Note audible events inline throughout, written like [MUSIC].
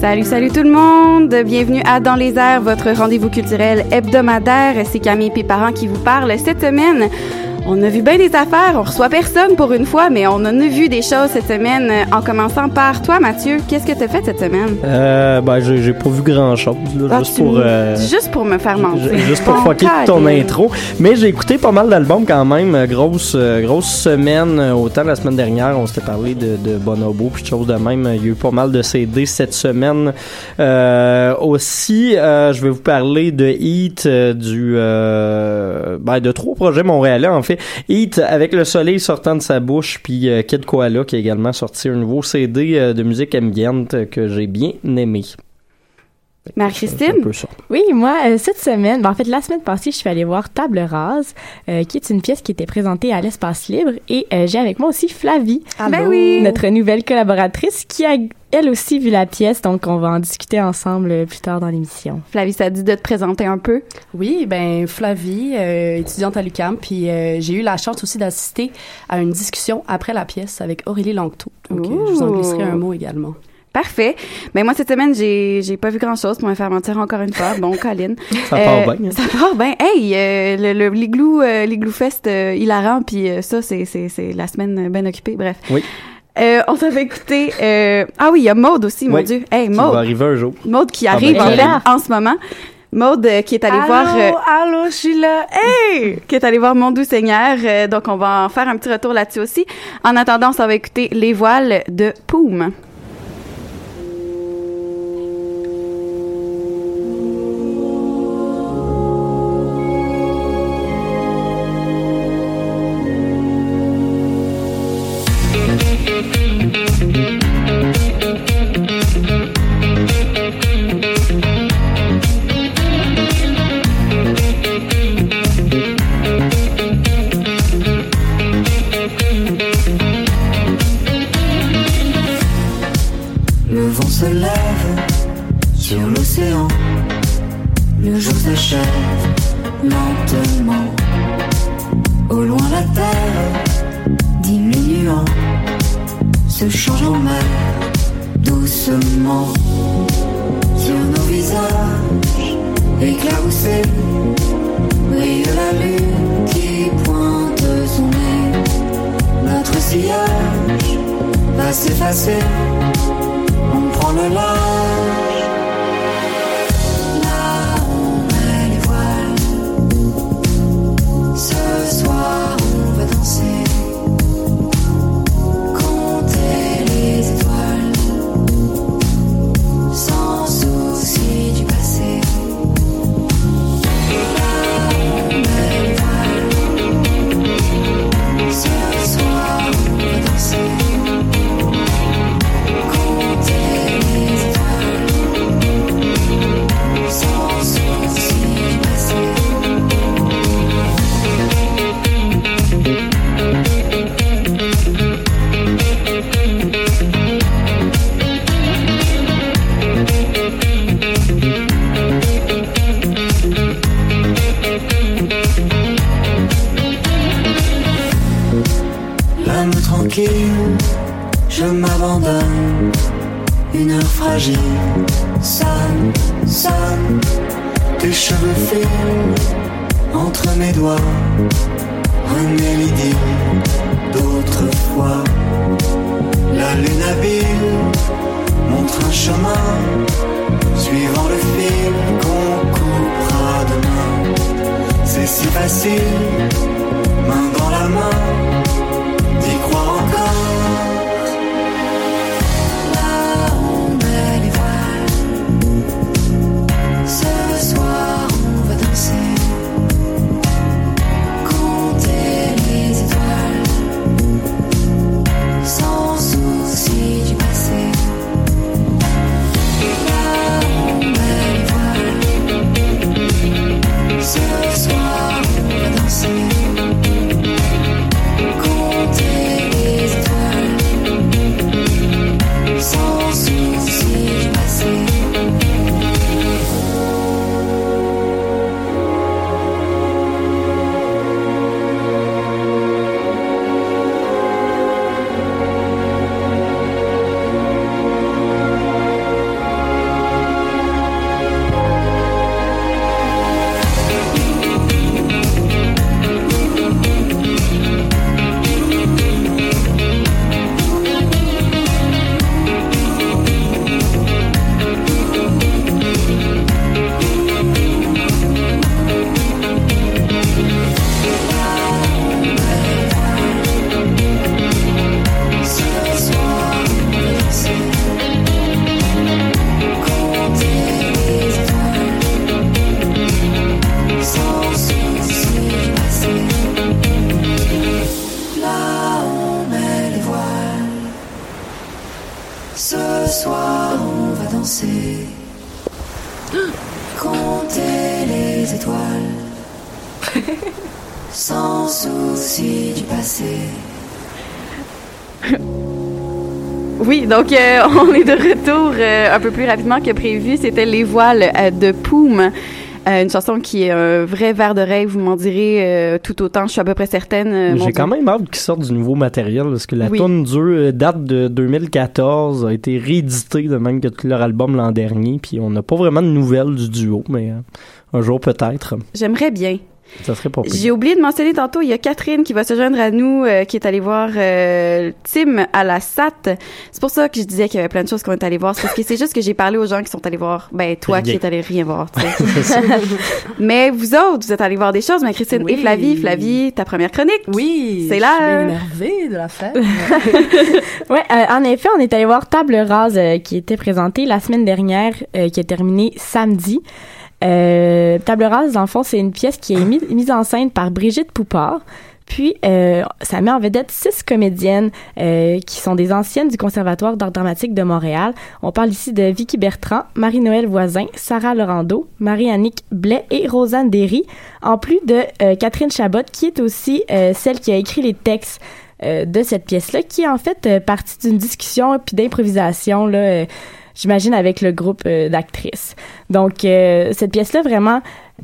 Salut, salut tout le monde! Bienvenue à Dans les airs, votre rendez-vous culturel hebdomadaire. C'est Camille Péparent qui vous parle cette semaine. On a vu bien des affaires, on reçoit personne pour une fois, mais on en a vu des choses cette semaine. En commençant par toi, Mathieu, qu'est-ce que tu as fait cette semaine? Euh, ben, j'ai j'ai pas vu grand chose, Ah, juste pour. euh, Juste pour me faire mentir. ju- Juste pour fucker ton intro. Mais j'ai écouté pas mal d'albums quand même. Euh, Grosse, euh, grosse semaine. Euh, Autant la semaine dernière, on s'était parlé de, de Bonobo puis de choses de même. Il y a eu pas mal de CD cette semaine. Euh, aussi, euh, je vais vous parler de Heat, euh, du, euh, ben, de trois projets montréalais en fait. Heat avec le soleil sortant de sa bouche, puis euh, Kid Koala qui a également sorti un nouveau CD euh, de musique ambiante que j'ai bien aimé. Marie-Christine? Oui, moi, euh, cette semaine, ben, en fait, la semaine passée, je suis allée voir Table Rase, euh, qui est une pièce qui était présentée à l'Espace Libre. Et euh, j'ai avec moi aussi Flavie, Ben oui! notre nouvelle collaboratrice, qui a elle aussi vu la pièce. Donc, on va en discuter ensemble plus tard dans l'émission. Flavie, ça dit de te présenter un peu? Oui, ben Flavie, euh, étudiante à l'UQAM, puis euh, j'ai eu la chance aussi d'assister à une discussion après la pièce avec Aurélie Langto. Donc, je vous en glisserai un mot également. Parfait. Ben moi cette semaine j'ai j'ai pas vu grand chose pour me faire mentir encore une fois. Bon, [LAUGHS] Colin. Ça part bien. hein. Ça part bien. Hey, euh, le le l'igloo euh, l'igloo fest euh, hilarant puis euh, ça c'est c'est c'est la semaine bien occupée. Bref. Oui. Euh, on s'avait écouté. euh, ah oui, il y a Maude aussi, mon. Dieu. Hey, Qui va Maude. arriver un jour. Maude qui Ah, arrive ben, en, en ce moment. Maude euh, qui est allée voir. euh, allô, je suis là. Hey! Qui est allé voir Mon Doux Seigneur. Euh, donc, on va en faire un petit retour là-dessus aussi. En attendant, ça va écouter Les Voiles de Poum. [LAUGHS] on est de retour euh, un peu plus rapidement que prévu. C'était Les Voiles euh, de Poum. Euh, une chanson qui est un vrai verre de rêve, vous m'en direz tout autant, je suis à peu près certaine. J'ai quand même hâte qu'ils sortent du nouveau matériel parce que la Oui. tune dure date de 2014, a été rééditée de même que tout leur album l'an dernier, puis on n'a pas vraiment de nouvelles du duo, mais un jour peut-être, J'aimerais bien. Ça serait pas. J'ai oublié de mentionner tantôt, il y a Catherine qui va se joindre à nous, euh, qui est allée voir euh, Tim à la SAT. C'est pour ça que je disais qu'il y avait plein de choses qu'on est allé voir. C'est parce que c'est juste que j'ai parlé aux gens qui sont allés voir. Ben, toi qui Rien. es allé rien voir, tu sais. [LAUGHS] [LAUGHS] Mais vous autres, vous êtes allés voir des choses, mais Christine Oui. et Flavie. Flavie, ta première chronique. Oui, C'est je là. suis énervée de la fête. [LAUGHS] Ouais, euh, en effet, on est allé voir Table Rase euh, qui était présentée la semaine dernière, euh, qui est terminée samedi. Euh, Table Rase, dans fond, c'est une pièce qui est mise, en scène par Brigitte Poupard. Puis, euh, ça met en vedette six comédiennes euh, qui sont des anciennes du Conservatoire d'art dramatique de Montréal. On parle ici de Vicky Bertrand, Marie-Noël Voisin, Sarah Laurando, Marie-Annick Blais et Rosanne Derry, en plus de euh, Catherine Chabot, qui est aussi euh, celle qui a écrit les textes euh, de cette pièce-là, qui est en fait partie d'une discussion puis d'improvisation, là, j'imagine, avec le groupe euh, d'actrices. Donc, euh, cette pièce-là, vraiment,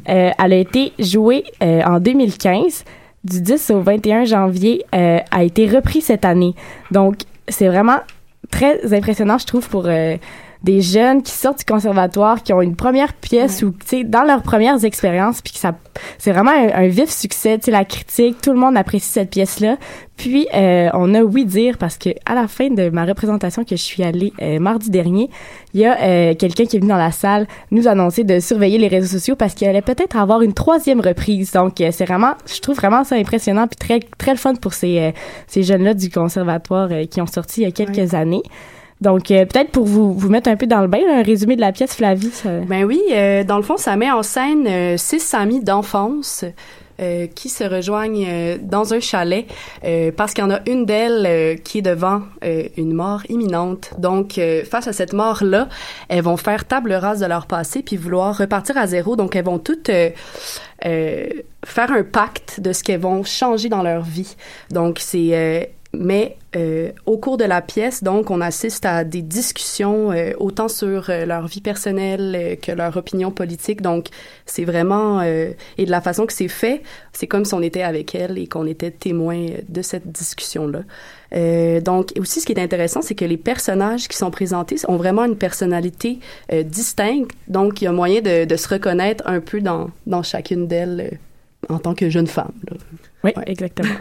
euh, elle a été jouée euh, en 2015. Du 10 au 21 janvier, a été repris cette année. Donc, c'est vraiment très impressionnant, je trouve, pour des jeunes qui sortent du conservatoire, qui ont une première pièce ou, tu sais, dans leurs premières expériences, puis que ça, c'est vraiment un, un vif succès, tu sais, la critique, tout le monde apprécie cette pièce-là. Puis, euh, on a oui dire parce que à la fin de ma représentation que je suis allée euh, mardi dernier, il y a euh, quelqu'un qui est venu dans la salle nous annoncer de surveiller les réseaux sociaux parce qu'il allait peut-être avoir une troisième reprise. Donc, euh, c'est vraiment, je trouve vraiment ça impressionnant puis très, très le fun pour ces, euh, ces jeunes-là du conservatoire euh, qui ont sorti il y a quelques années. Donc, euh, peut-être pour vous, vous mettre un peu dans le bain, un résumé de la pièce, Flavie. Ben oui, euh, dans le fond, ça met en scène euh, six amis d'enfance qui se rejoignent dans un chalet parce qu'il y en a une d'elles qui est devant une mort imminente. Donc, face à cette mort-là, elles vont faire table rase de leur passé puis vouloir repartir à zéro. Donc, elles vont toutes faire un pacte de ce qu'elles vont changer dans leur vie. Donc, c'est... mais euh, au cours de la pièce, donc, on assiste à des discussions euh, autant sur euh, leur vie personnelle euh, que leur opinion politique. Donc, c'est vraiment euh, et de la façon que c'est fait, c'est comme si on était avec elle et qu'on était témoin euh, de cette discussion-là. Euh, donc, aussi, ce qui est intéressant, c'est que les personnages qui sont présentés ont vraiment une personnalité euh, distincte. Donc, il y a moyen de, de se reconnaître un peu dans, dans chacune d'elles euh, en tant que jeune femme. là. Oui, Ouais. exactement. [LAUGHS]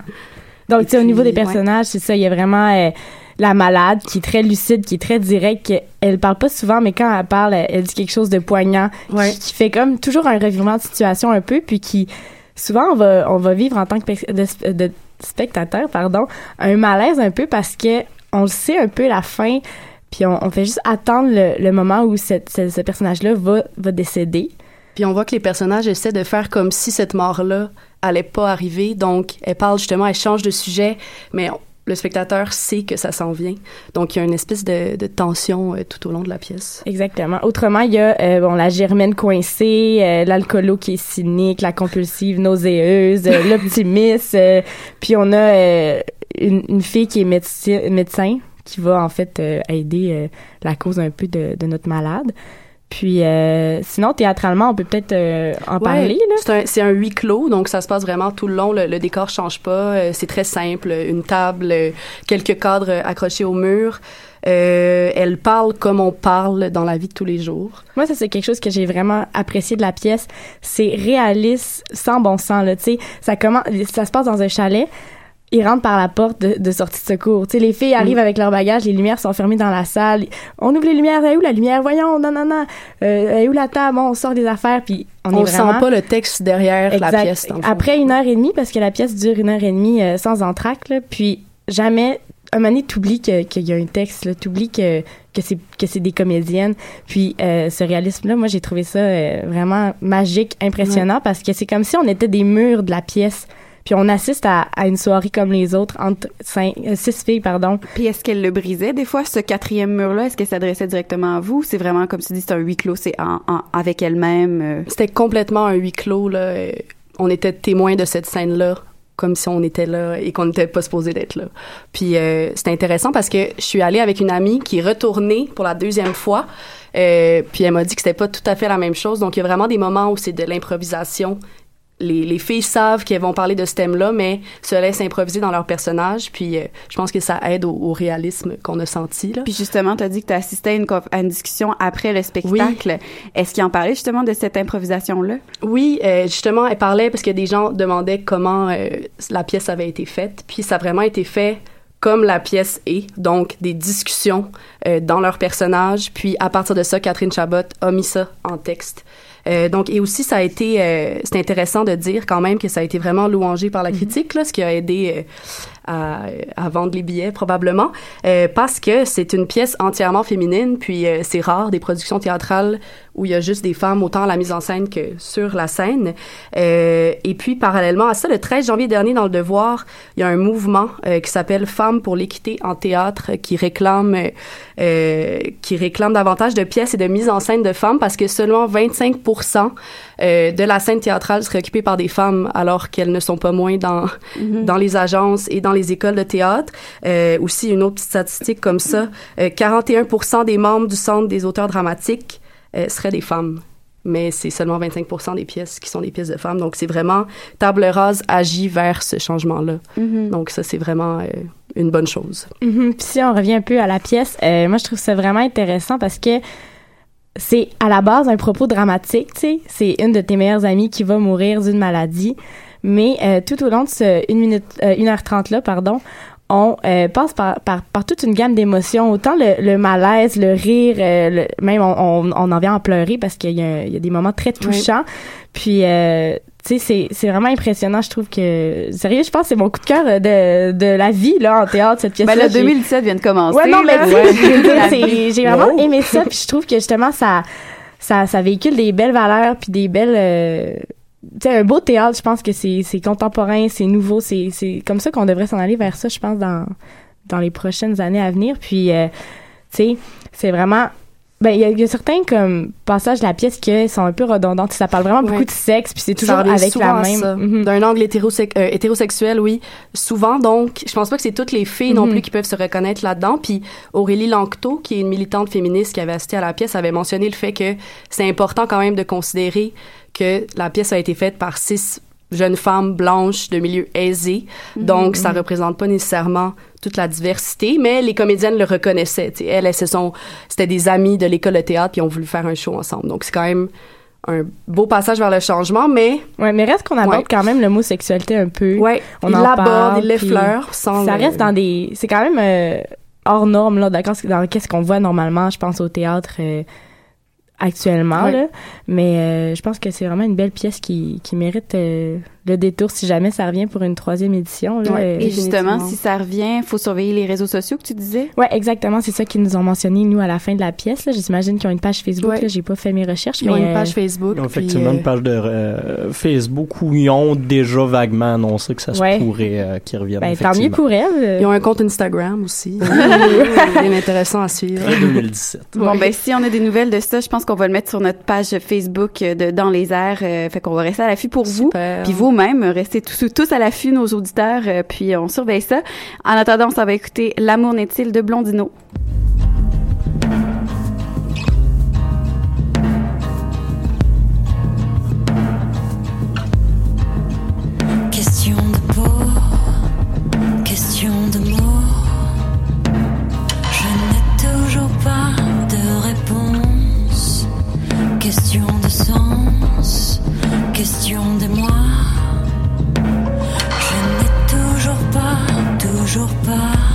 Donc, tu au niveau des ouais. personnages, c'est ça, il y a vraiment euh, la malade qui est très lucide, qui est très directe. Elle parle pas souvent, mais quand elle parle, elle, elle dit quelque chose de poignant, Ouais. qui, qui fait comme toujours un revirement de situation un peu, puis qui, souvent, on va, on va vivre en tant que pe- de, de spectateur, pardon, un malaise un peu parce que on le sait un peu la fin, puis on, on fait juste attendre le, le moment où cette, ce, ce personnage-là va, va décéder. Puis on voit que les personnages essaient de faire comme si cette mort-là allait pas arriver. Donc, elle parle justement, elle change de sujet, mais on- le spectateur sait que ça s'en vient. Donc, il y a une espèce de, de tension euh, tout au long de la pièce. Exactement. Autrement, il y a euh, bon la germaine coincée, euh, l'alcoolo qui est cynique, la compulsive nauséeuse, euh, [LAUGHS] l'optimiste, puis on a une, une fille qui est médecin, médecin qui va en fait aider la cause un peu de, de notre malade. Puis euh, sinon théâtralement, on peut peut-être euh, en Ouais, parler là. C'est un, un huis clos, donc ça se passe vraiment tout le long. Le, le décor change pas. euh, c'est très simple. Une table, euh, quelques cadres accrochés au mur. Euh, elle parle comme on parle dans la vie de tous les jours. Moi, ça c'est quelque chose que j'ai vraiment apprécié de la pièce. C'est réaliste, sans bon sens là. Tu sais, ça commence, ça se passe dans un chalet. Ils rentrent par la porte de, de sortie de secours. Tu sais, les filles arrivent avec leur bagage, les lumières sont fermées dans la salle. On ouvre les lumières, est où la lumière? Voyons, non, non, non. Euh, où la table? Bon, on sort des affaires, puis on, On, est vraiment... sent pas le texte derrière la pièce. Après une heure et demie, parce que la pièce dure une heure et demie euh, sans entracte, là, puis jamais, un moment donné, t'oublies que- qu'il y a un texte, t'oublies que, que c'est, que c'est des comédiennes. Puis euh, ce réalisme-là, moi, j'ai trouvé ça euh, vraiment magique, impressionnant, parce que c'est comme si on était des murs de la pièce. Puis on assiste à, à une soirée comme les autres entre cinq, euh, six filles, pardon. Puis est-ce qu'elle le brisait des fois, ce quatrième mur-là? Est-ce qu'elle s'adressait directement à vous? C'est vraiment, comme tu dis, c'est un huis clos, c'est en, en- avec elle-même. euh. C'était complètement un huis clos. Là. On était témoins de cette scène-là, comme si on était là et qu'on n'était pas supposé d'être là. Puis euh, c'était intéressant parce que je suis allée avec une amie qui est retournée pour la deuxième fois. Euh, puis elle m'a dit que c'était pas tout à fait la même chose. Donc il y a vraiment des moments où c'est de l'improvisation. Les, les filles savent qu'elles vont parler de ce thème-là, mais se laissent improviser dans leur personnage. Puis euh, je pense que ça aide au, au réalisme qu'on a senti. Là. Puis justement, tu as dit que tu as assisté à une, à une discussion après le spectacle. Est-ce qu'il en parlait justement de cette improvisation-là? Oui, euh, justement, elle parlait parce que des gens demandaient comment euh, la pièce avait été faite. Puis ça a vraiment été fait comme la pièce est, donc des discussions dans leur personnage. Puis à partir de ça, Catherine Chabot a mis ça en texte. Euh, donc et aussi ça a été euh, c'est intéressant de dire quand même que ça a été vraiment louangé par la critique là, ce qui a aidé euh, à, à vendre les billets probablement euh, parce que c'est une pièce entièrement féminine puis euh, c'est rare des productions théâtrales où il y a juste des femmes autant à la mise en scène que sur la scène. Euh, et puis parallèlement à ça le 13 janvier dernier dans le Devoir il y a un mouvement qui s'appelle Femmes pour l'équité en théâtre qui réclame qui réclame davantage de pièces et de mise en scène de femmes parce que seulement 25 euh, de la scène théâtrale serait occupée par des femmes alors qu'elles ne sont pas moins dans dans les agences et dans les écoles de théâtre. Euh, aussi une autre petite statistique comme ça, euh, 41 des membres du centre des auteurs dramatiques euh, seraient des femmes. Mais c'est seulement 25 des pièces qui sont des pièces de femmes. Donc, c'est vraiment Table Rase agit vers ce changement-là. Donc, ça, c'est vraiment euh, une bonne chose. Mhm. Puis si on revient un peu à la pièce, moi je trouve ça vraiment intéressant parce que c'est à la base un propos dramatique, tu sais. C'est une de tes meilleures amies qui va mourir d'une maladie, mais euh, tout au long de ce 1 minute, euh, 1h30 là, pardon, on euh, passe par, par, par toute une gamme d'émotions, autant le, le malaise, le rire, euh, le- même on, on, on en vient à pleurer parce qu'il y a, il y a des moments très touchants. Puis, euh, tu sais, c'est, c'est vraiment impressionnant. Je trouve que, sérieux, je pense que c'est mon coup de cœur euh, de, de la vie, là, en théâtre, cette pièce-là. Ben, le J'ai- 2017 vient de commencer. Ouais, non, mais là. [LAUGHS] vie. j'ai vraiment aimé ça, puis je trouve que justement, ça, ça, ça véhicule des belles valeurs, puis des belles... sais, un beau théâtre, je pense que c'est c'est contemporain, c'est nouveau, c'est c'est comme ça qu'on devrait s'en aller vers ça, je pense, dans, dans les prochaines années à venir. Puis, euh, tu sais, c'est vraiment... Ben, il y, y a certains comme passages de la pièce qui sont un peu redondants. Ça parle vraiment beaucoup Ouais. de sexe, puis c'est toujours avec la même... Mhm. D'un angle euh, hétérosexuel, oui. Souvent, donc, je pense pas que c'est toutes les filles non Mhm. plus qui peuvent se reconnaître là-dedans. Puis Aurélie Lanctot, qui est une militante féministe qui avait assisté à la pièce, avait mentionné le fait que c'est important quand même de considérer que la pièce a été faite par six jeunes femmes blanches de milieu aisé. Donc, ça représente pas nécessairement toute la diversité, mais les comédiennes le reconnaissaient. Elles, elles, se sont, c'était des amies de l'école de théâtre puis ont voulu faire un show ensemble. Donc, c'est quand même un beau passage vers le changement, mais Ouais, mais reste qu'on aborde Ouais. quand même le mot sexualité un peu. Ouais, On il l'aborde, il l'effleure sans. ça le- reste dans des c'est quand même euh, hors norme là d'accord dans qu'est-ce qu'on voit normalement je pense au théâtre euh, actuellement Ouais. là mais euh, je pense que c'est vraiment une belle pièce qui, qui mérite euh, le détour si jamais ça revient pour une troisième édition là, Ouais. euh, Et justement, Définitivement. si ça revient, faut surveiller les réseaux sociaux que tu disais. Ouais, exactement, c'est ça qu'ils nous ont mentionné nous à la fin de la pièce là. J'imagine qu'ils ont une page Facebook Ouais. là, j'ai pas fait mes recherches Ils ont mais une euh, page Facebook. Ils ont effectivement euh, une page de euh, Facebook où ils ont déjà vaguement annoncé que ça se Ouais. pourrait euh, qu'ils reviennent. ben, tant mieux effectivement. pour elle. euh. Ils ont un compte Instagram aussi. [LAUGHS] C'est bien intéressant à suivre. Très 2017. Bon, ben, si on a des nouvelles de ça, je pense qu'on va le mettre sur notre page Facebook euh, de Dans les airs. euh, fait qu'on va rester à l'affût pour vous. Puis vous-même, restez tous, à l'affût, nos auditeurs, euh, puis on surveille ça. En attendant, ça va écouter L'amour n'est-il de Blondino? Question de peau, question de mots. Je n'ai toujours pas de réponse. Question de sens, question de moi. Toujours pas,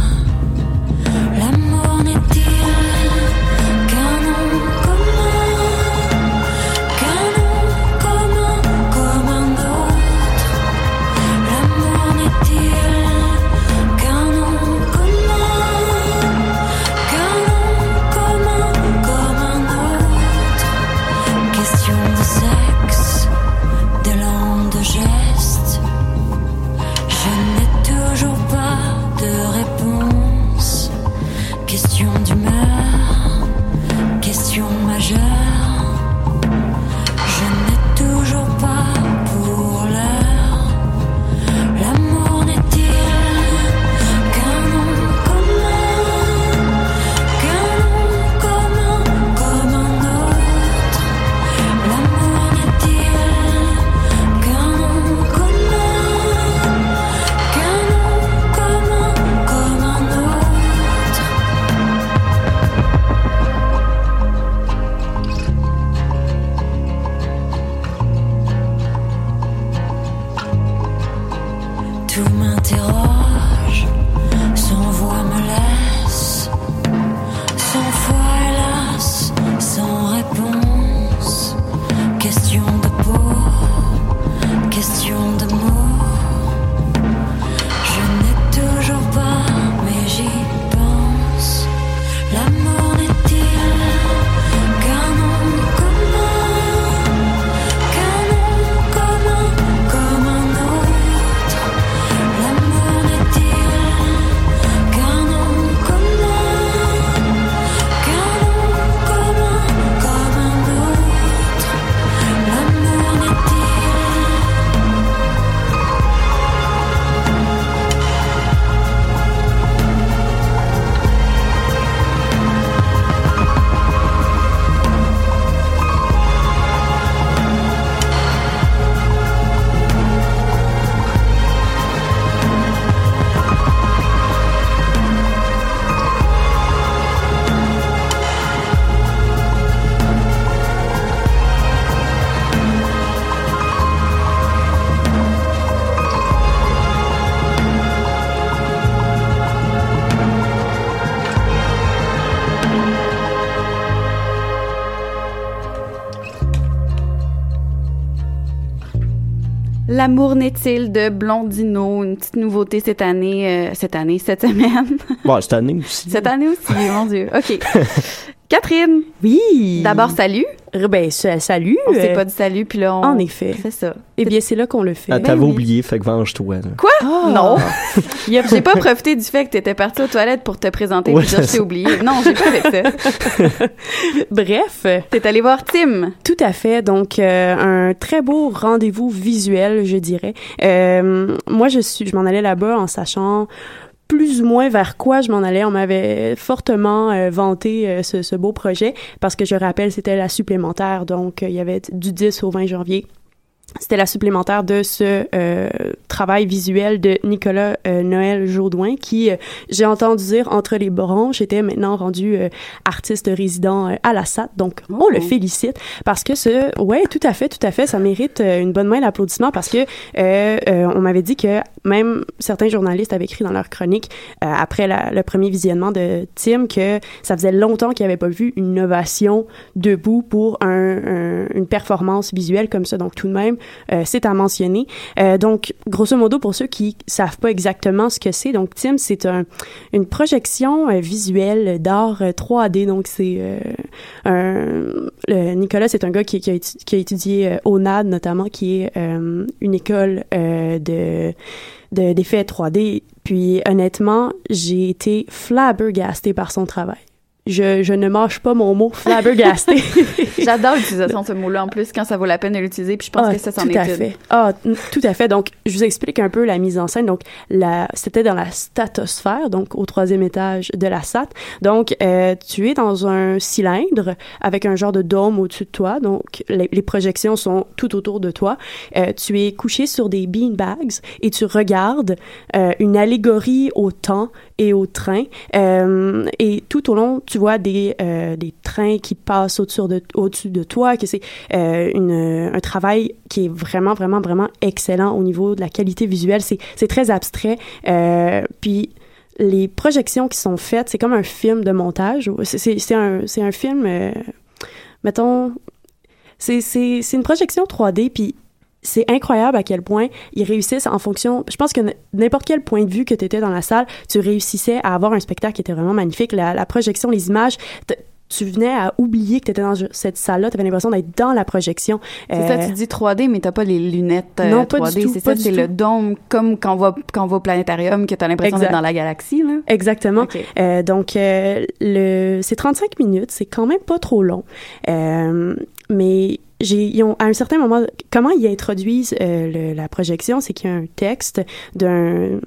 L'amour n'est-il de Blondino, une petite nouveauté cette année, euh, cette année, cette semaine, [LAUGHS] Bon, cette année aussi. cette année aussi, mon Dieu. Ok. [LAUGHS] Catherine, Oui. d'abord salut. Euh, Ben, sa- salut. On s'est euh, pas dit salut, puis là on. En effet. C'est ça. Eh bien, c'est là qu'on le fait. Ah, Ben T'avais oui. oublié, fait que venge-toi. là. Quoi? Ah. Non. [LAUGHS] J'ai pas profité du fait que t'étais partie aux toilettes pour te présenter Ouais, dire ça. oublié. Non, j'ai pas fait ça. [LAUGHS] Bref, T'es allé voir Tim. tout à fait. Donc, euh, un très beau rendez-vous visuel, je dirais. Euh, moi, je suis, je m'en allais là-bas en sachant plus ou moins vers quoi je m'en allais. On m'avait fortement euh, vanté euh, ce, beau projet parce que je rappelle, c'était la supplémentaire. Donc, euh, il y avait du 10 au 20 janvier. C'était la supplémentaire de ce euh, travail visuel de Nicolas euh, Noël Jaudoin qui, euh, j'ai entendu dire, entre les branches, était maintenant rendu euh, artiste résident à la SAT. Donc, on Oh. le félicite parce que ce... Ouais, tout à fait, tout à fait. Ça mérite une bonne main d'applaudissement parce que on m'avait dit que même certains journalistes avaient écrit dans leur chronique après la- le premier visionnement de Tim que ça faisait longtemps qu'ils n'avaient pas vu une innovation debout pour un, un- une performance visuelle comme ça. Donc tout de même, euh, c'est à mentionner. Euh, donc grosso modo pour ceux qui savent pas exactement ce que c'est, donc Tim c'est un, une projection euh, visuelle d'art euh, 3D. Donc c'est un Nicolas c'est un gars qui, a, étudié au NAD notamment, qui est une école de de- d'effets 3D. Puis honnêtement, j'ai été flabbergastée par son travail. Je, je ne mâche pas mon mot flabbergastée. [LAUGHS] [LAUGHS] J'adore l'utilisation de ce mot-là en plus quand ça vaut la peine de l'utiliser, puis je pense Ah, que ça tout est à fait. Ah, tout à fait. Donc, je vous explique un peu la mise en scène. Donc, la, c'était dans la statosphère, donc au troisième étage de la SAT. Donc, euh, tu es dans un cylindre avec un genre de dôme au-dessus de toi. Donc, les, les projections sont tout autour de toi. Euh, tu es couché sur des beanbags et tu regardes euh, une allégorie au temps et au train. Euh, et tout au long, tu vois des, euh, des trains qui passent au-dessus de, au-dessus de toi, que c'est euh, une, un travail qui est vraiment, vraiment, vraiment excellent au niveau de la qualité visuelle. C'est, très abstrait. Euh, puis les projections qui sont faites, c'est comme un film de montage. C'est, un, un film, euh, mettons, c'est, une projection 3D, puis c'est incroyable à quel point ils réussissent en fonction. Je pense que n'importe quel point de vue que tu étais dans la salle, tu réussissais à avoir un spectacle qui était vraiment magnifique. La, projection, les images, tu venais à oublier que tu étais dans cette salle-là. Tu avais l'impression d'être dans la projection. C'est ça, Euh, tu dis 3D, mais t'as pas les lunettes euh, Non, pas 3D. du tout, c'est ça, c'est le dôme, comme quand on va, quand on va au planétarium, que t'as l'impression d'être dans la galaxie, là. Exactement. Euh, donc, euh, le, c'est 35 minutes, c'est quand même pas trop long. Mais j'ai, ils ont, à un certain moment, comment ils introduisent euh, le- la projection, c'est qu'il y a un texte d'un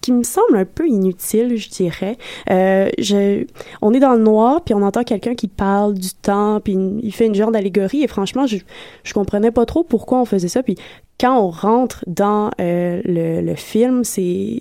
qui, me semble un peu inutile, je dirais. Euh, on est dans le noir, puis on entend quelqu'un qui parle du temps, puis il- fait une genre d'allégorie, et franchement, je, je comprenais pas trop pourquoi on faisait ça. Puis quand on rentre dans euh, le film, c'est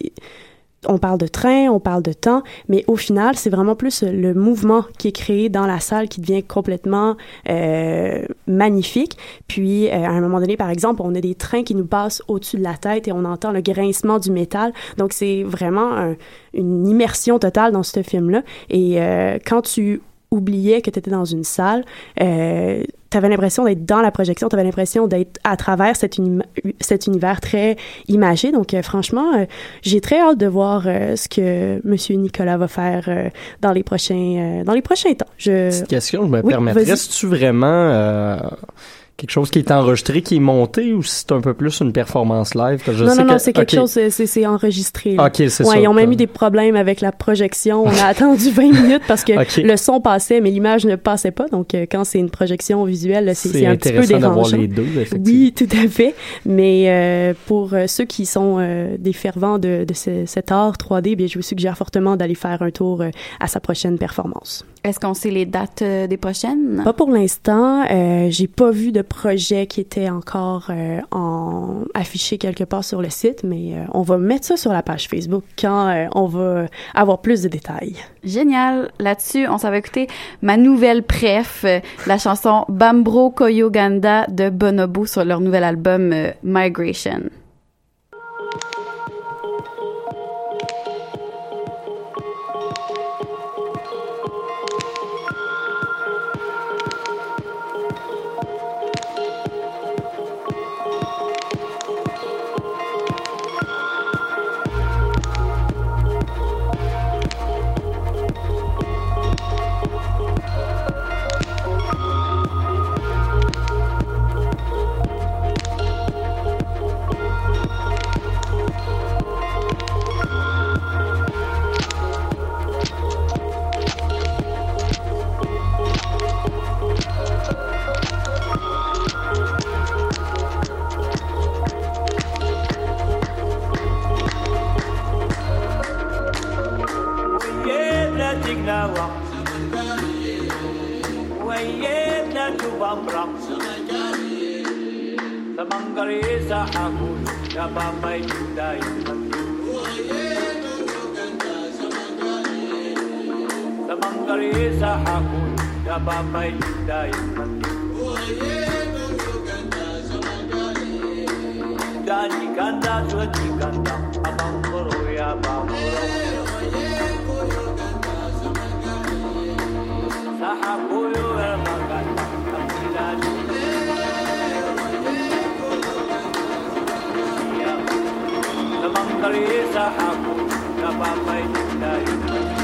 on parle de train, on parle de temps, mais au final, c'est vraiment plus le mouvement qui est créé dans la salle qui devient complètement euh, magnifique. Puis, euh, à un moment donné, par exemple, on a des trains qui nous passent au-dessus de la tête et on entend le grincement du métal. Donc, c'est vraiment un- une immersion totale dans ce film-là. Et euh, quand tu oubliais que tu étais dans une salle, euh, tu avais l'impression d'être dans la projection, tu avais l'impression d'être à travers cet, uni- cet univers très imagé. Donc, euh, franchement, euh, j'ai très hâte de voir euh, ce que Monsieur Nicolas va faire euh, dans les prochains euh, dans les prochains temps. Je Petite question, je me Oui, permettrais. vas-y. C'est-tu vraiment euh, quelque chose qui est enregistré, qui est monté, ou si c'est un peu plus une performance live? Je non sais non non, c'est quelque chose, c'est- enregistré. là. Ok, c'est Ouais, ça. ils ont même eu des problèmes avec la projection. On a [LAUGHS] attendu 20 minutes parce que le son passait, mais l'image ne passait pas. Donc, euh, quand c'est une projection visuelle, c'est un petit peu intéressant d'avoir dérangeant. les deux, effectivement. Oui, tout à fait. Mais euh, pour euh, ceux qui sont euh, des fervents de, de ce- cet art 3D, bien, je vous suggère fortement d'aller faire un tour euh, à sa prochaine performance. Est-ce qu'on sait les dates euh, des prochaines? Pas pour l'instant. Euh, J'ai pas vu de projet qui était encore euh, en affiché quelque part sur le site, mais euh, on va mettre ça sur la page Facebook quand euh, on va avoir plus de détails. Génial. Là-dessus, on s'en va écouter ma nouvelle préf, la chanson Bambro Koyoganda de Bonobo sur leur nouvel album Migration. sa mangaresa ako napapay tayo sa Sa mangaresa ako napapay tayo sa Gani ganda suci ganda abang koro ya abang koro Sahakuyo ya Kalisa ako, napapainit tayo.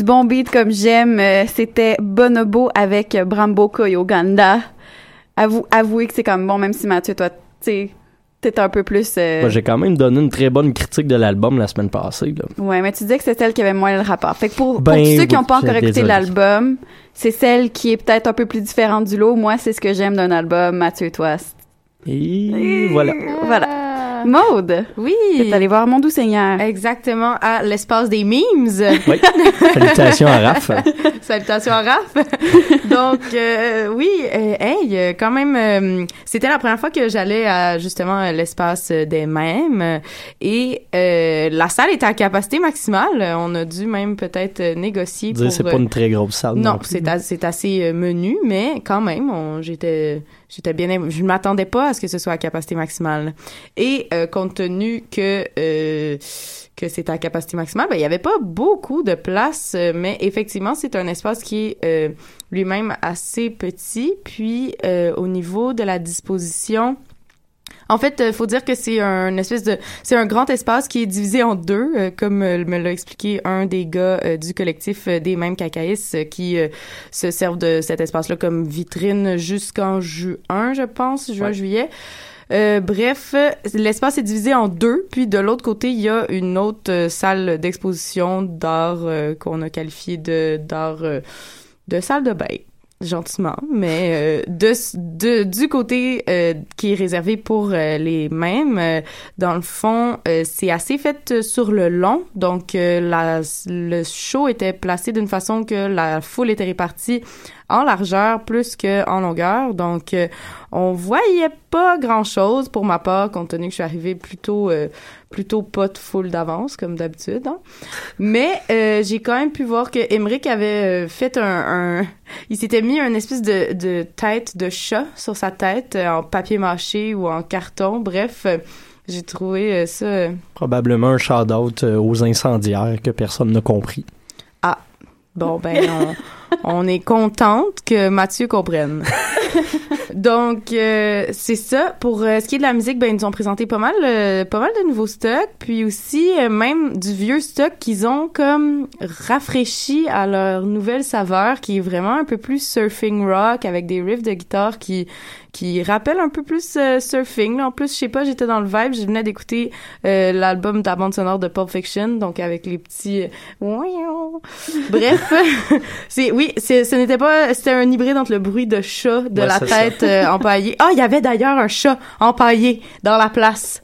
Du bon beat comme j'aime, euh, c'était Bonobo avec Brambo Koyoganda. Avou, avouez que c'est comme bon, même si Mathieu, toi, tu sais, t'es un peu plus... euh, j'ai quand même donné une très bonne critique de l'album la semaine passée. Là. Ouais, mais tu disais que c'est celle qui avait moins le rapport. Fait que pour, pour Ben tous ceux qui n'ont pas encore écouté l'album, c'est celle qui est peut-être un peu plus différente du lot. Moi, c'est ce que j'aime d'un album, Mathieu, toi. Et voilà. Voilà. Maude, Oui. t'es allé voir Mon Doux Seigneur. Exactement, à l'espace des memes. Oui. Salutations à Raph. [LAUGHS] Salutations à Raph. Donc, euh, oui, euh, hey, euh, quand même, euh, c'était la première fois que j'allais à justement à l'espace des mèmes et euh, la salle était à capacité maximale. On a dû même peut-être euh, négocier Dire, pour... c'est euh, pas une très grosse salle. non, plus. c'est as- c'est assez euh, menu, mais quand même, on- j'étais j'étais bien, je m'attendais pas à ce que ce soit à capacité maximale. Et euh, compte tenu que euh, que c'était à capacité maximale, ben, il y avait pas beaucoup de place, euh, mais effectivement, c'est un espace qui est euh, lui-même assez petit. Puis euh, au niveau de la disposition, en fait, il faut dire que c'est un espèce de, c'est un grand espace qui est divisé en deux, euh, comme euh, me l'a expliqué un des gars euh, du collectif euh, des mêmes cacaïstes euh, qui euh, se servent de cet espace-là comme vitrine jusqu'en juin, je pense, juin, Ouais. juillet. Euh, bref, euh, l'espace est divisé en deux, puis de l'autre côté, il y a une autre euh, salle d'exposition d'art euh, qu'on a qualifiée de d'art euh, de salle de bain gentiment, mais euh, de, de du côté euh, qui est réservé pour euh, les mêmes, euh, dans le fond, euh, c'est assez fait sur le long, donc la, le show était placé d'une façon que la foule était répartie en largeur plus que en longueur, donc euh, on voyait pas grand chose pour ma part, compte tenu que je suis arrivée plutôt euh, plutôt pas de foule d'avance comme d'habitude, hein. mais euh, j'ai quand même pu voir que Emmerich avait fait un, un il s'était mis un espèce de, de tête de chat sur sa tête en papier mâché ou en carton. Bref, j'ai trouvé ça. Probablement un shout-out aux incendiaires que personne n'a compris. Bon, ben, on, on est contente que Mathieu comprenne. Donc, euh, c'est ça. Pour euh, ce qui est de la musique, ben, ils nous ont présenté pas mal, euh, pas mal de nouveaux stocks, puis aussi euh, même du vieux stock qu'ils ont comme rafraîchi à leur nouvelle saveur, qui est vraiment un peu plus surfing rock avec des riffs de guitare qui qui rappellent un peu plus euh, surfing. Là. En plus, je sais pas, j'étais dans le vibe, je venais d'écouter euh, l'album de la bande sonore de Pulp Fiction, donc avec les petits euh, [LAUGHS] Bref, [LAUGHS] c'est oui, c'est ce n'était pas c'était un hybride entre le bruit de chat de Ouais, la tête euh, empaillée. Ah, il y avait d'ailleurs un chat empaillé dans la place.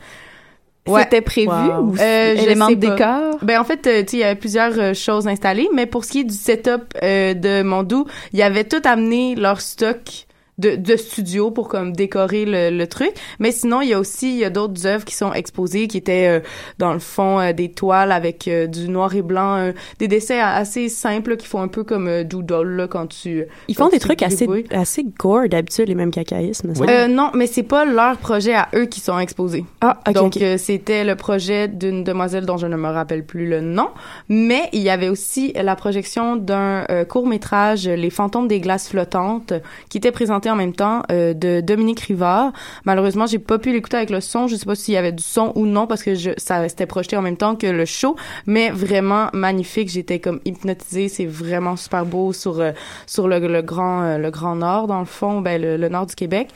Ouais. C'était prévu Wow. ou Euh, je élément sais de décor? Ben en fait, euh, tu sais, il y avait plusieurs euh, choses installées, mais pour ce qui est du setup euh, de Mondou, il y avait tout amené leur stock de, de studio pour comme décorer le, le truc. Mais sinon, il y a aussi il y a d'autres œuvres qui sont exposées, qui étaient euh, dans le fond euh, des toiles avec euh, du noir et blanc, euh, des dessins assez simples là, qui font un peu comme euh, doodle là, quand tu. Ils quand font des trucs assez, débrouilles. assez gore d'habitude, les mêmes cacaïstes, me semble. Euh, non, mais c'est pas leur projet à eux qui sont exposés. Ah, ok, Donc ok. euh, c'était le projet d'une demoiselle dont je ne me rappelle plus le nom, mais il y avait aussi la projection d'un court métrage Les fantômes des glaces flottantes qui était présenté en même temps euh, de Dominique Rivard. Malheureusement, j'ai pas pu l'écouter avec le son, je sais pas s'il y avait du son ou non parce que je, ça s'était projeté en même temps que le show, mais vraiment magnifique, j'étais comme hypnotisée, c'est vraiment super beau sur euh, sur le, grand euh, le grand nord dans le fond, ben le, nord du Québec.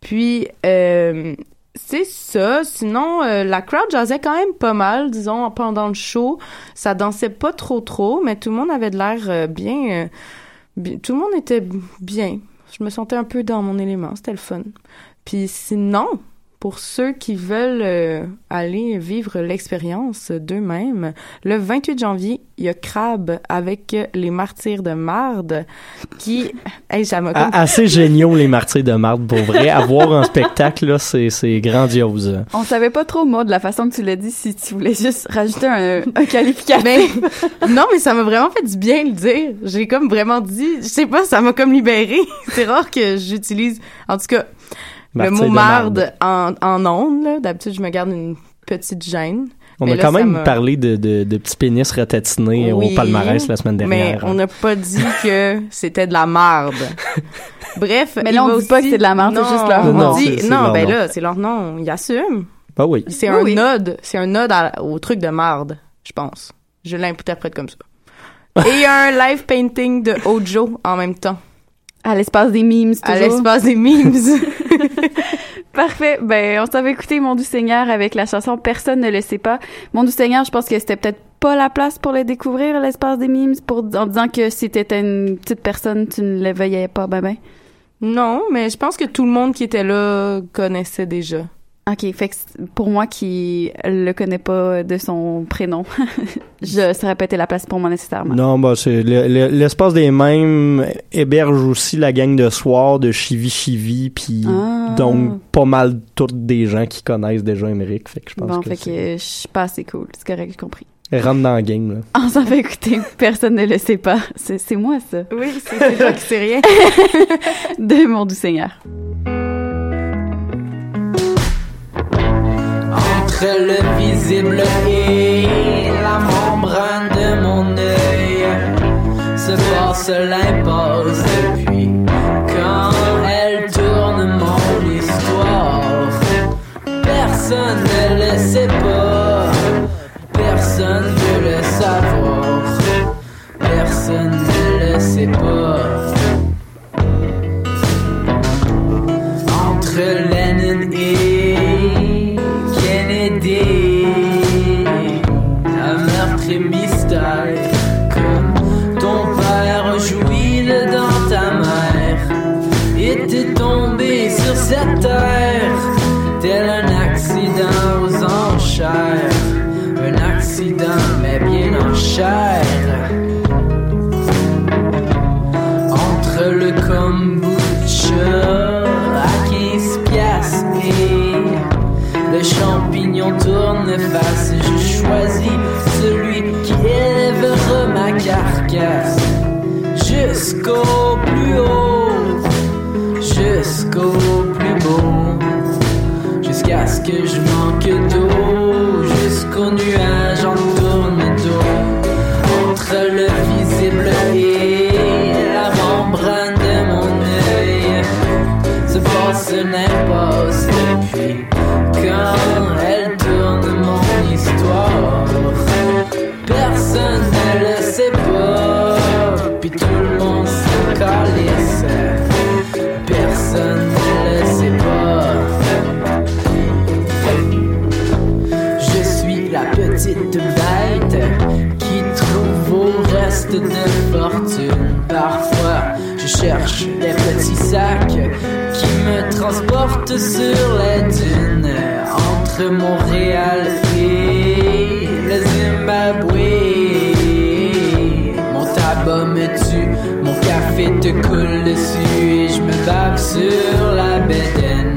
Puis c'est ça. Sinon, la crowd jazzait quand même pas mal, disons, pendant le show. Ça dansait pas trop trop, mais tout le monde avait de l'air bien, bi- Tout le monde était bien. Je me sentais un peu dans mon élément. C'était le fun. Puis sinon, pour ceux qui veulent euh, aller vivre l'expérience d'eux-mêmes, le 28 janvier, il y a Crabe avec les Martyrs de Marde qui... Hey, ça m'a comme assez géniaux, les martyrs de marde, pour vrai. À voir en spectacle, là, c'est, c'est grandiose. On savait pas trop, Maud, de la façon que tu l'as dit, si tu voulais juste rajouter un, un qualificatif. Ben, non, mais ça m'a vraiment fait du bien de le dire. J'ai comme vraiment dit, je sais pas, ça m'a comme libéré. [LAUGHS] C'est rare que j'utilise, en tout cas, le mot de marde en, en ondes, là. D'habitude, je me garde une petite gêne. On Mais a là, quand même parlé de, de, de petits pénis ratatinés Oui, au palmarès la semaine Mais dernière. on n'a pas dit que c'était de la marde. [LAUGHS] Bref. Mais là, on dit pas que c'est de la marde, c'est juste leur on nom. dit- Non, non, leur ben nom. là, c'est leur nom. Ils assument. Bah oui. C'est Oui, un oui. node, c'est un node à- au truc de marde, je pense. Je l'interprète comme ça. Et il y a un live painting de Ojo en même temps, À l'espace des memes, à toujours. l'espace des memes. [LAUGHS] Parfait. Ben, on s'avait écouté Mon Doux Seigneur avec la chanson Personne ne le sait pas. Mon Doux Seigneur, je pense que c'était peut-être pas la place pour le découvrir, l'espace des memes, pour, en disant que si t'étais une petite personne, tu ne le voyais pas, ben ben. non, mais je pense que tout le monde qui était là connaissait déjà. OK, fait que pour moi qui le connais pas de son prénom, [LAUGHS] je ça aurait pas été la place pour moi nécessairement. Non, bah, c'est le- le- l'espace des mêmes héberge aussi la gang de soir de Chivi Chivi, puis Ah. donc pas mal toutes des gens qui connaissent déjà Émeric. Fait que je pense Bon, que, fait c'est- que je suis pas assez cool, c'est correct, j'ai compris. rentre dans la game. Là. On s'en fait écouter, personne ne le sait pas. C'est c'est moi ça. Oui, c'est toi qui sais rien. De Mon Doux Seigneur. le visible et la membrane de mon œil se passe l'impose depuis quand elle tourne mon histoire. Personne entre le kombucha à 15 et le champignon tourne face. Je choisis celui qui élèvera ma carcasse jusqu'au porte sur la dune entre Montréal et le Zimbabwe. Mon tabac me tue, mon café te coule dessus et je me bave sur la bédaine.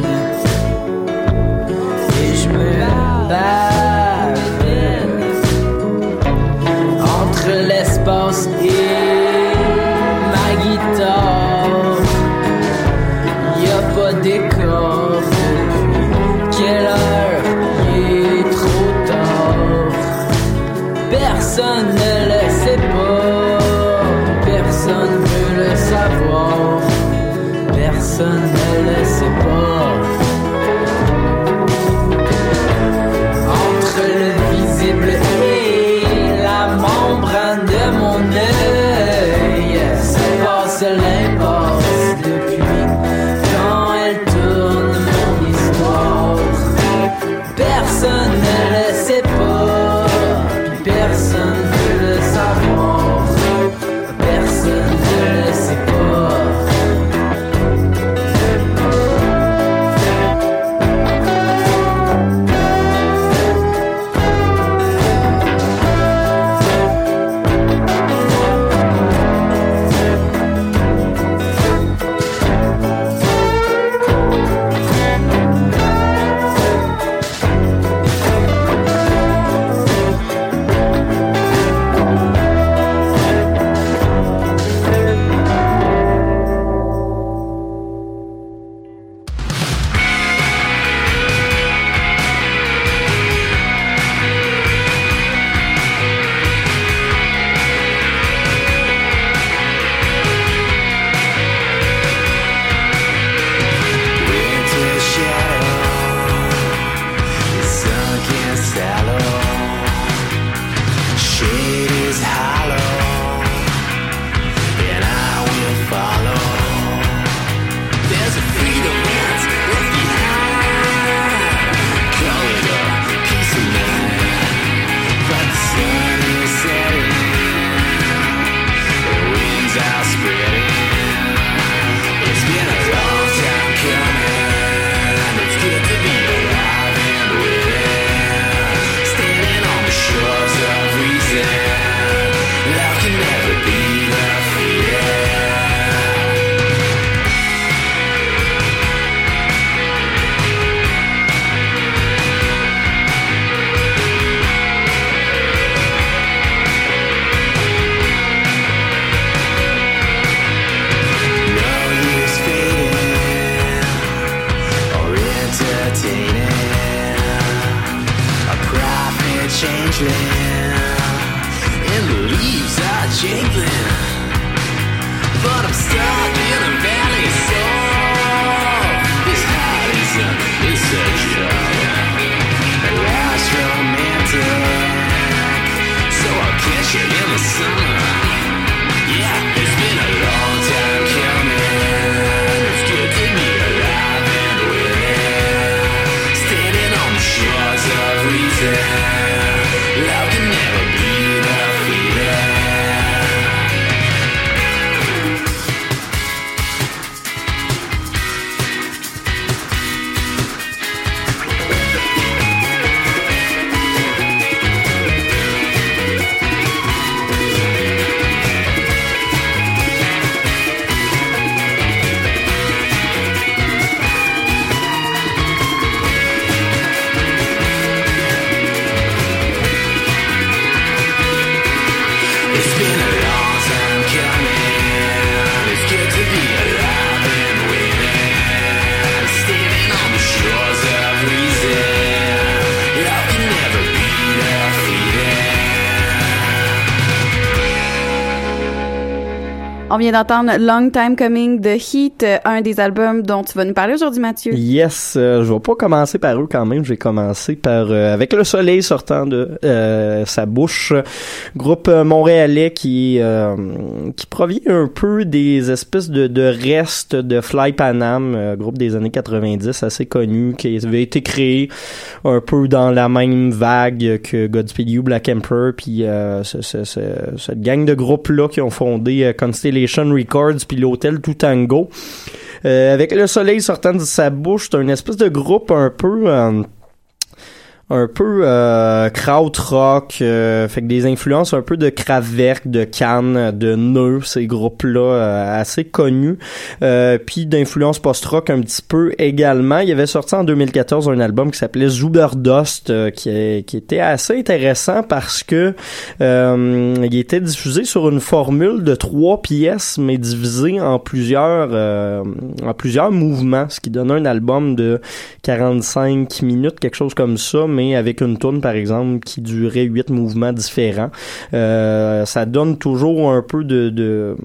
Chega no samba vient d'entendre Long Time Coming de Heat, euh, un des albums dont tu vas nous parler aujourd'hui, Mathieu. Yes, euh, je vais pas commencer par eux quand même. Je vais commencer par euh, avec le soleil sortant de euh, sa bouche. Groupe montréalais qui euh, qui provient un peu des espèces de, de restes de Fly Panam, euh, groupe des années 90 assez connu, qui avait été créé un peu dans la même vague que Godspeed You, Black Emperor, puis euh, ce- ce- ce- cette gang de groupes là qui ont fondé euh, Constellation Records puis l'hôtel Toutango. Euh, avec le soleil sortant de sa bouche, un espèce de groupe un peu euh, un peu euh, krautrock, euh, fait que des influences un peu de Kraftwerk, de Cannes, de Neu, ces groupes-là euh, assez connus, euh, puis d'influence post-rock un petit peu également. Il avait sorti en 2014 un album qui s'appelait Zuberdust, euh, qui, est- qui était assez intéressant parce que euh, il était diffusé sur une formule de trois pièces, mais divisé en plusieurs en plusieurs mouvements, ce qui donne un album de 45 minutes, quelque chose comme ça, mais avec une tourne par exemple qui durait huit mouvements différents. Euh, ça donne toujours un peu de, de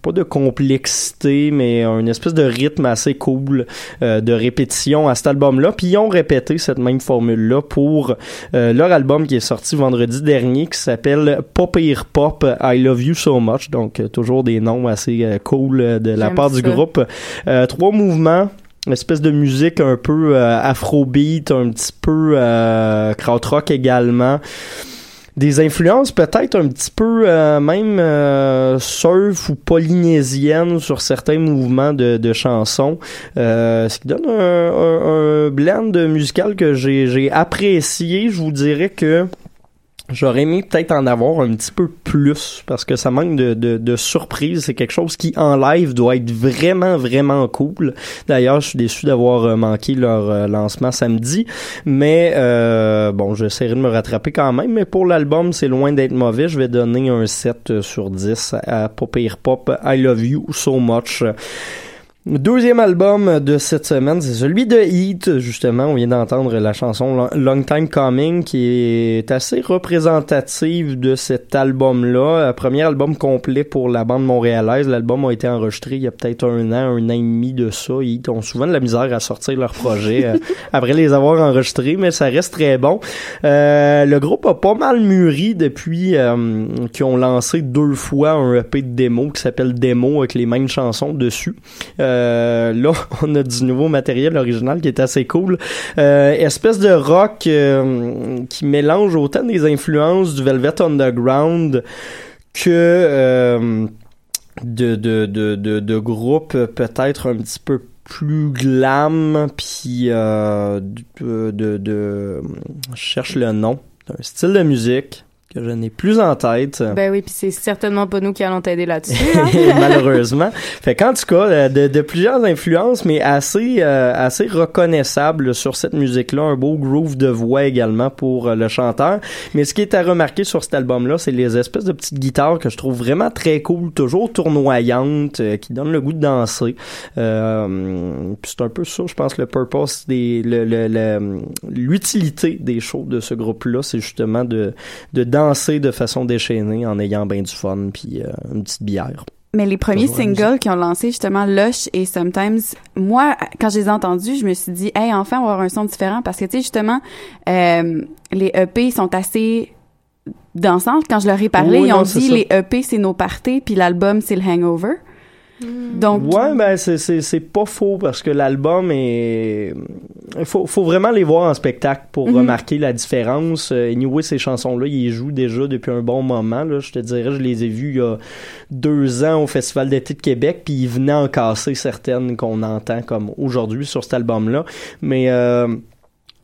pas de complexité, mais un espèce de rythme assez cool euh, de répétition à cet album-là. Puis ils ont répété cette même formule-là pour euh, leur album qui est sorti vendredi dernier, qui s'appelle Pop Ear Pop I Love You So Much. Donc toujours des noms assez euh, cool de la part du groupe. Trois mouvements. Une espèce de musique un peu euh, afrobeat, un petit peu euh, krautrock également des influences peut-être un petit peu euh, même euh, surf ou polynésienne sur certains mouvements de, de chansons, euh, ce qui donne un, un, un blend musical que j'ai apprécié. Je vous dirais que J'aurais aimé peut-être en avoir un petit peu plus parce que ça manque de, de, de surprise. C'est quelque chose qui en live doit être vraiment vraiment cool. D'ailleurs, je suis déçu d'avoir euh, manqué leur euh, lancement samedi, mais euh, bon, j'essaierai de me rattraper quand même. Mais pour l'album, c'est loin d'être mauvais. Je vais donner un 7 sur 10 à Ear Pop. I Love You So Much. Deuxième album de cette semaine, c'est celui de Heat, justement. On vient d'entendre la chanson Long- Time Coming, qui est assez représentative de cet album-là. Euh, Premier album complet pour la bande montréalaise. L'album a été enregistré il y a peut-être un an, un an et demi de ça. Heat ont souvent de la misère à sortir leurs projets euh, [LAUGHS] après les avoir enregistrés, mais ça reste très bon. Euh, le groupe a pas mal mûri depuis euh, qu'ils ont lancé deux fois un EP de démo qui s'appelle Démo avec les mêmes chansons dessus. Euh, là, [LAUGHS] on a du nouveau matériel original qui est assez cool. Euh, espèce de rock euh, qui mélange autant des influences du Velvet Underground que euh, de, groupes peut-être un petit peu plus glam puis euh, de, de, je cherche le nom d'un style de musique que je n'ai plus en tête. Ben oui, puis c'est certainement pas nous qui allons t'aider là-dessus. [LAUGHS] hein? [LAUGHS] malheureusement. Fait qu'en tout cas, euh, de, de plusieurs influences, mais assez euh, assez reconnaissables sur cette musique-là, un beau groove de voix également pour euh, le chanteur. Mais ce qui est à remarquer sur cet album-là, c'est les espèces de petites guitares que je trouve vraiment très cool, toujours tournoyantes, euh, qui donnent le goût de danser. Euh, puis c'est un peu ça, je pense, le purpose des le- le- le- l'utilité des shows de ce groupe-là, c'est justement de de danser de façon déchaînée en ayant bien du fun puis euh, une petite bière. Mais les premiers singles qui ont lancé justement Lush et Sometimes, moi, quand je les ai entendus, je me suis dit, hey, enfin, on va avoir un son différent parce que, tu sais, justement, euh, les EP sont assez dansants. Quand je leur ai parlé, Oui, ils ont non, dit, les EP, c'est nos parties, puis l'album, c'est le hangover. Donc, Ouais, ben c'est c'est c'est pas faux parce que l'album est il faut faut vraiment les voir en spectacle pour Mhm. remarquer la différence. Euh, Anyway, ces chansons là, ils jouent déjà depuis un bon moment là, je te dirais, je les ai vus il y a deux ans au Festival d'été de Québec, puis ils venaient en casser certaines qu'on entend comme aujourd'hui sur cet album là, mais euh,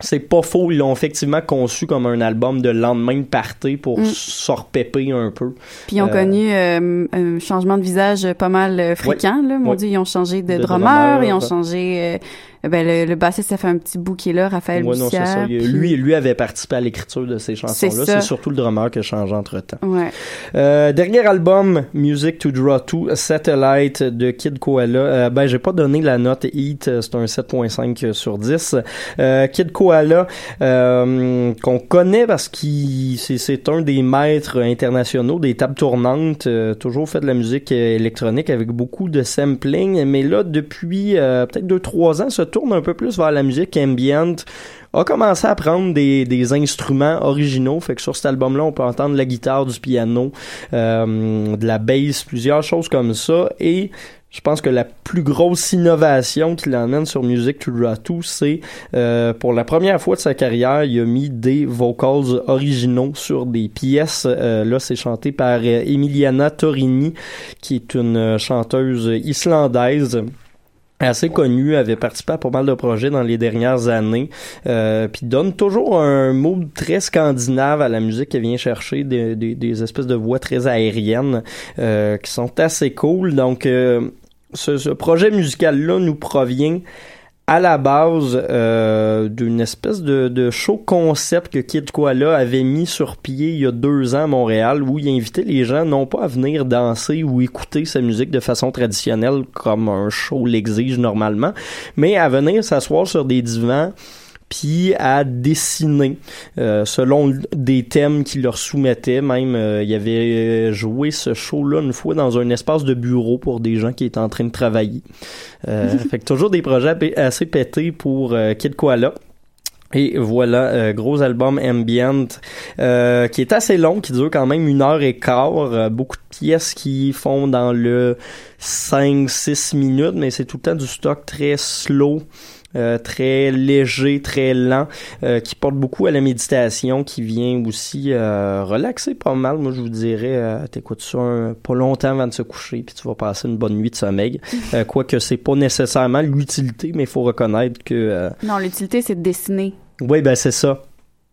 c'est pas faux, ils l'ont effectivement conçu comme un album de lendemain de party pour Mm. se repéper un peu. puis ils ont Euh, connu euh, un changement de visage pas mal euh, fréquent, là. Mon Ouais. Dieu, ils ont changé de, De drummer, drummer, ils ont changé... euh, ben, le, le bassiste, ça fait un petit bout qui est là, Raphaël Ouais, non, c'est Bussière, ça. Il- puis- Lui, lui avait participé à l'écriture de ces chansons-là. ça. C'est surtout le drummer qui a changé entre-temps. Ouais. Euh, dernier album, Music to Draw To, Satellite de Kid Koala. Euh, ben, j'ai pas donné la note Heat, euh, c'est un 7.5 sur 10. Euh, Kid Koala, euh, qu'on connaît parce qu'il c'est, un des maîtres internationaux des tables tournantes, euh, toujours fait de la musique euh, électronique avec beaucoup de sampling, mais là, depuis euh, peut-être 2-3 ans, tourne un peu plus vers la musique ambient a commencé à prendre des, instruments originaux. Fait que sur cet album-là, on peut entendre la guitare, du piano, euh, de la bass, plusieurs choses comme ça. Et je pense que la plus grosse innovation qu'il emmène sur Music to Draw To, c'est euh, pour la première fois de sa carrière, il a mis des vocals originaux sur des pièces. Euh, là, c'est chanté par Emiliana Torini, qui est une chanteuse islandaise assez connue, avait participé à pas mal de projets dans les dernières années, euh, puis donne toujours un mood très scandinave à la musique qu'elle vient chercher, des, des, des espèces de voix très aériennes euh, qui sont assez cool. Donc, euh, ce, ce projet musical-là nous provient à la base euh, d'une espèce de, de show concept que Kid Koala avait mis sur pied il y a deux ans à Montréal où il invitait les gens non pas à venir danser ou écouter sa musique de façon traditionnelle comme un show l'exige normalement, mais à venir s'asseoir sur des divans puis à dessiner euh, selon des thèmes qu'il leur soumettait. Même, euh, il avait joué ce show-là une fois dans un espace de bureau pour des gens qui étaient en train de travailler. Euh, [LAUGHS] fait que toujours des projets assez pétés pour euh, Kid Koala. Et voilà, euh, gros album ambient euh, qui est assez long, qui dure quand même une heure et quart. euh, beaucoup de pièces qui font dans le 5-6 minutes, mais c'est tout le temps du stock très slow. Euh, très léger, très lent, euh, qui porte beaucoup à la méditation, qui vient aussi euh, relaxer pas mal. Moi, je vous dirais, euh, t'écoutes ça un- pas longtemps avant de se coucher, puis tu vas passer une bonne nuit de sommeil. [LAUGHS] Euh, Quoique c'est pas nécessairement l'utilité, mais il faut reconnaître que euh, Non, l'utilité, c'est de dessiner. oui, ben c'est ça.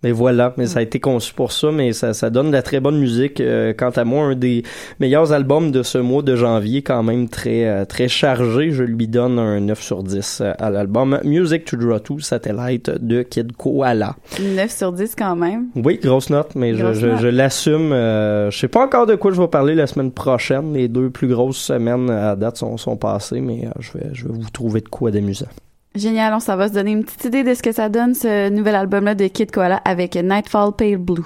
Mais voilà, mais ça a été conçu pour ça, mais ça, ça donne de la très bonne musique. Euh, quant à moi, un des meilleurs albums de ce mois de janvier, quand même très euh, très chargé. Je lui donne un 9 sur 10 à l'album Music to Draw To Satellite de Kid Koala. 9 sur 10 quand même. Oui, grosse note, mais je, Grosse je, je l'assume. Euh, je sais pas encore de quoi je vais parler la semaine prochaine. Les deux plus grosses semaines à date sont, sont passées, mais euh, je, vais, je vais vous trouver de quoi d'amusant. Génial, on s'en va se donner une petite idée de ce que ça donne, ce nouvel album-là de Kid Koala avec Nightfall Pale Blue.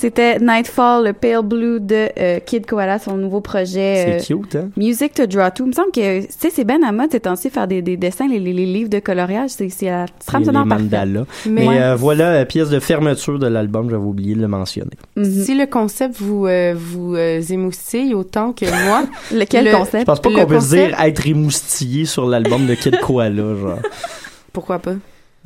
C'était Nightfall, le Pale Blue de euh, Kid Koala, son nouveau projet. C'est euh, cute, hein? Music to Draw To. Il me semble que, tu sais, c'est ben à mode ces temps-ci faire des, des dessins, les, les, les livres de coloriage. C'est, c'est la trame sonore mandalas. Mais- Mais euh, voilà, euh, pièce de fermeture de l'album, j'avais oublié de le mentionner. Mhm. Si le concept vous, euh, vous euh, émoustille autant que moi, [LAUGHS] Lequel Le- Je concept? pense pas qu'on peut concept- dire être émoustillé sur l'album de Kid Koala, genre. pourquoi pas?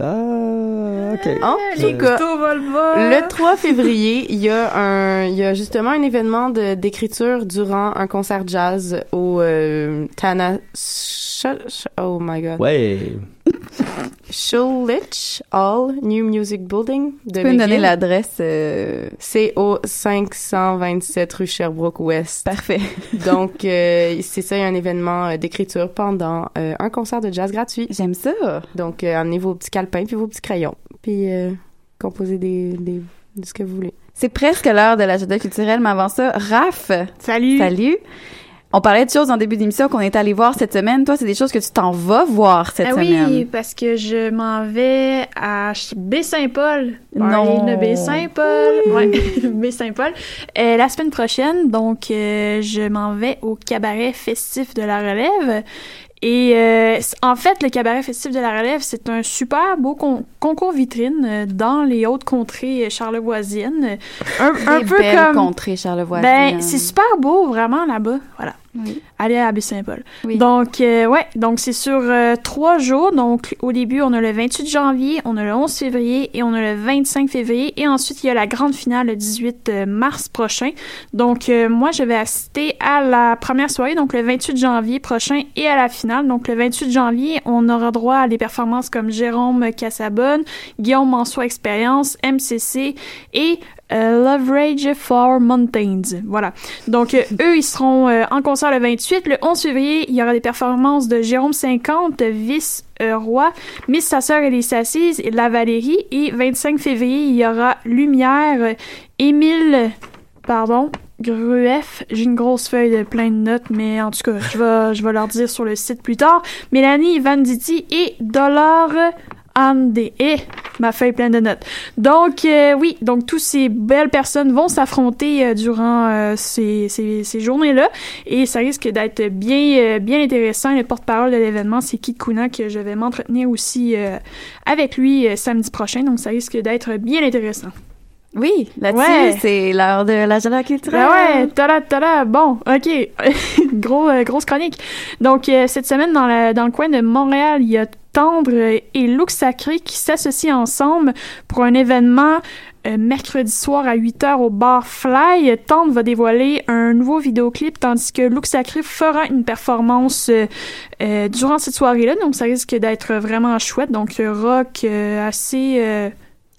Ah, ok. En Les tout cas, couteaux volent bas. le 3 février, il y a un, il y a justement un événement de, d'écriture durant un concert jazz au euh, Tana, Oh my god, Ouais. Schulich Hall, New Music Building de Tu peux me donner l'adresse? euh, C'est au 527 rue Sherbrooke Ouest. Parfait. [LAUGHS] Donc, euh, c'est ça, il y a un événement euh, d'écriture pendant euh, un concert de jazz gratuit. J'aime ça. Donc, euh, amenez vos petits calepins puis vos petits crayons. Puis, euh, composez des, des, de ce que vous voulez. C'est presque l'heure de l'agenda culturel, mais avant ça, Raph, Salut. salut. On parlait de choses en début d'émission qu'on est allé voir cette semaine. Toi, c'est des choses que tu t'en vas voir cette Ah semaine. oui, parce que je m'en vais à Baie-Saint-Paul. Non. De Baie-Saint-Paul. Ouais, [LAUGHS] Baie-Saint-Paul. Euh, la semaine prochaine, donc, euh, je m'en vais au cabaret festif de la relève. Et euh, en fait, le cabaret festif de la relève, c'est un super beau con- concours vitrine dans les hautes contrées charlevoisiennes. Un, un peu belles comme... contrées charlevoisiennes. Ben, c'est super beau, vraiment, là-bas. Voilà. Oui. Allez à Baie-Saint-Paul. Oui. Donc, euh, ouais, donc c'est sur euh, trois jours. Donc, au début, on a le 28 janvier, on a le 11 février et on a le 25 février. Et ensuite, il y a la grande finale le 18 euh, mars prochain. Donc, euh, moi, je vais assister à la première soirée, donc le 28 janvier prochain, et à la finale. Donc, le 28 janvier, on aura droit à des performances comme Jérôme Cassabonne, Guillaume Mansois Expérience, MCC et Love Rage for Mountains. Voilà. Donc, euh, eux, ils seront euh, en concert le 28. Le 11 février, il y aura des performances de Jérôme 50, Vice euh, Roi, Miss Sa sœur et les Sassises et La Valérie. Et 25 février, il y aura Lumière, euh, Émile, pardon, Gruef. J'ai une grosse feuille de plein de notes, mais en tout cas, je vais, leur dire sur le site plus tard. Mélanie Vanditi et Ande. Et ma feuille pleine de notes. Donc, euh, oui, donc tous ces belles personnes vont s'affronter euh, durant euh, ces, ces, ces journées-là et ça risque d'être bien, bien intéressant. Le porte-parole de l'événement, c'est Kit Kuna que je vais m'entretenir aussi avec lui samedi prochain, donc ça risque d'être bien intéressant. Oui, là-dessus, Ouais. c'est l'heure de l'agenda culturel. Ben ouais, tada, tada, bon, ok, [LAUGHS] Gros, grosse chronique. Donc, cette semaine, dans, la- dans le coin de Montréal, il y a Tendre et Look Sacré qui s'associent ensemble pour un événement euh, mercredi soir à 8h au bar Fly. Tendre va dévoiler un nouveau vidéoclip, tandis que Look Sacré fera une performance euh, euh, durant cette soirée-là. Donc, ça risque d'être vraiment chouette. Donc, rock euh, assez...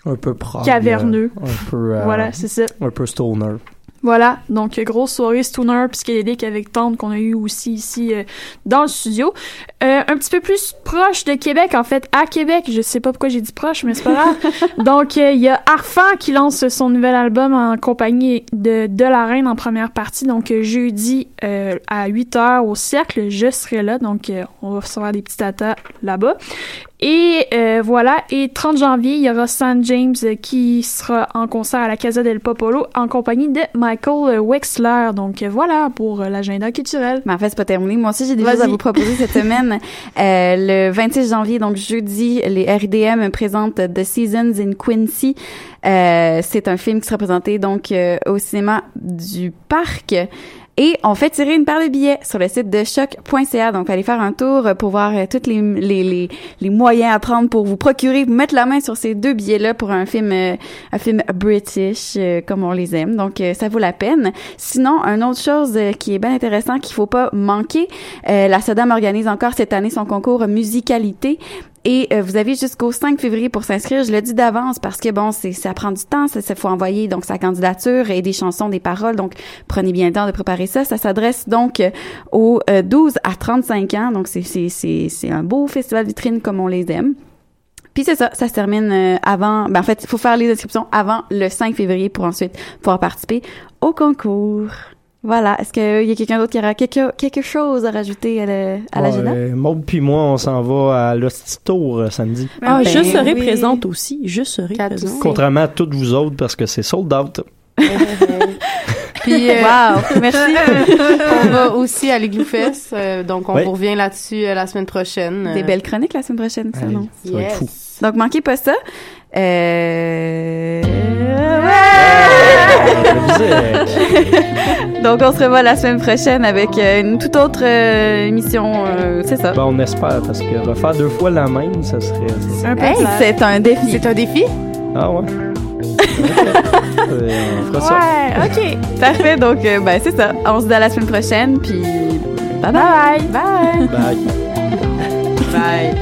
Un peu prog. Caverneux. Un peu. voilà, c'est ça. Un peu stoner. Voilà, donc grosse soirée stoner psychédélique avec Tante qu'on a eu aussi ici euh, dans le studio. Euh, un petit peu plus proche de Québec, en fait, à Québec. Je sais pas pourquoi j'ai dit proche, mais c'est pas grave. [LAUGHS] donc euh, il y a Arfan qui lance son nouvel album en compagnie de De La Reine en première partie. Donc jeudi à 8h au Cercle, je serai là. Donc on va recevoir des petits tatas là-bas. Et euh, voilà, et 30 janvier, il y aura San James euh, qui sera en concert à la Casa del Popolo en compagnie de Michael euh, Wexler. Donc euh, voilà pour l'agenda culturel. Mais en fait, c'est pas terminé. Moi aussi, j'ai des choses à vous proposer cette semaine. [LAUGHS] Euh, le 26 janvier, donc jeudi, les RDM présentent The Seasons in Quincy. Euh, c'est un film qui sera présenté donc au cinéma du parc. Et on fait tirer une paire de billets sur le site de choc.ca. Donc, allez faire un tour pour voir euh, tous les, les, les, les moyens à prendre pour vous procurer, vous mettre la main sur ces deux billets-là pour un film, euh, un film british, euh, comme on les aime. Donc, ça vaut la peine. Sinon, une autre chose qui est bien intéressant qu'il faut pas manquer, la SODAM organise encore cette année son concours musicalité. Et euh, vous avez jusqu'au 5 février pour s'inscrire. Je le dis d'avance parce que bon, c'est ça prend du temps. Ça, ça faut envoyer donc sa candidature et des chansons, des paroles. Donc prenez bien le temps de préparer ça. Ça s'adresse donc euh, aux euh, 12 à 35 ans. Donc c'est c'est c'est c'est un beau festival vitrine comme on les aime. Puis c'est ça, ça se termine euh, avant. Ben en fait, il faut faire les inscriptions avant le 5 février pour ensuite pouvoir participer au concours. Voilà. Est-ce qu'il y a quelqu'un d'autre qui aura quelque, quelque chose à rajouter à, l'agenda? Ouais, Maud puis moi, on s'en va à l'Hostie Tour euh, samedi. Ah, Ben je serai oui. présente aussi. Je serai présente. Contrairement à toutes vous autres, parce que c'est sold out. [LAUGHS] Puis, euh, Wow, [LAUGHS] merci. on va aussi à l'Igloofest, euh, donc on Oui. vous revient là-dessus euh, la semaine prochaine. Des Euh, belles chroniques la semaine prochaine, ça, non? ça va être fou. Donc, manquez pas ça. Euh... [LAUGHS] Donc, on se revoit la semaine prochaine avec euh, une toute autre euh, émission. euh, c'est ça? Ben, on espère, parce que refaire deux fois la même, ça serait... C'est un peu Hey, plate. c'est un défi. C'est un défi? Ah ouais? [LAUGHS] Euh, on fera ça. Ouais, ok. Parfait. Donc, euh, ben, c'est ça. On se dit à la semaine prochaine. Puis, bye bye. Bye. [LAUGHS] Bye. Bye.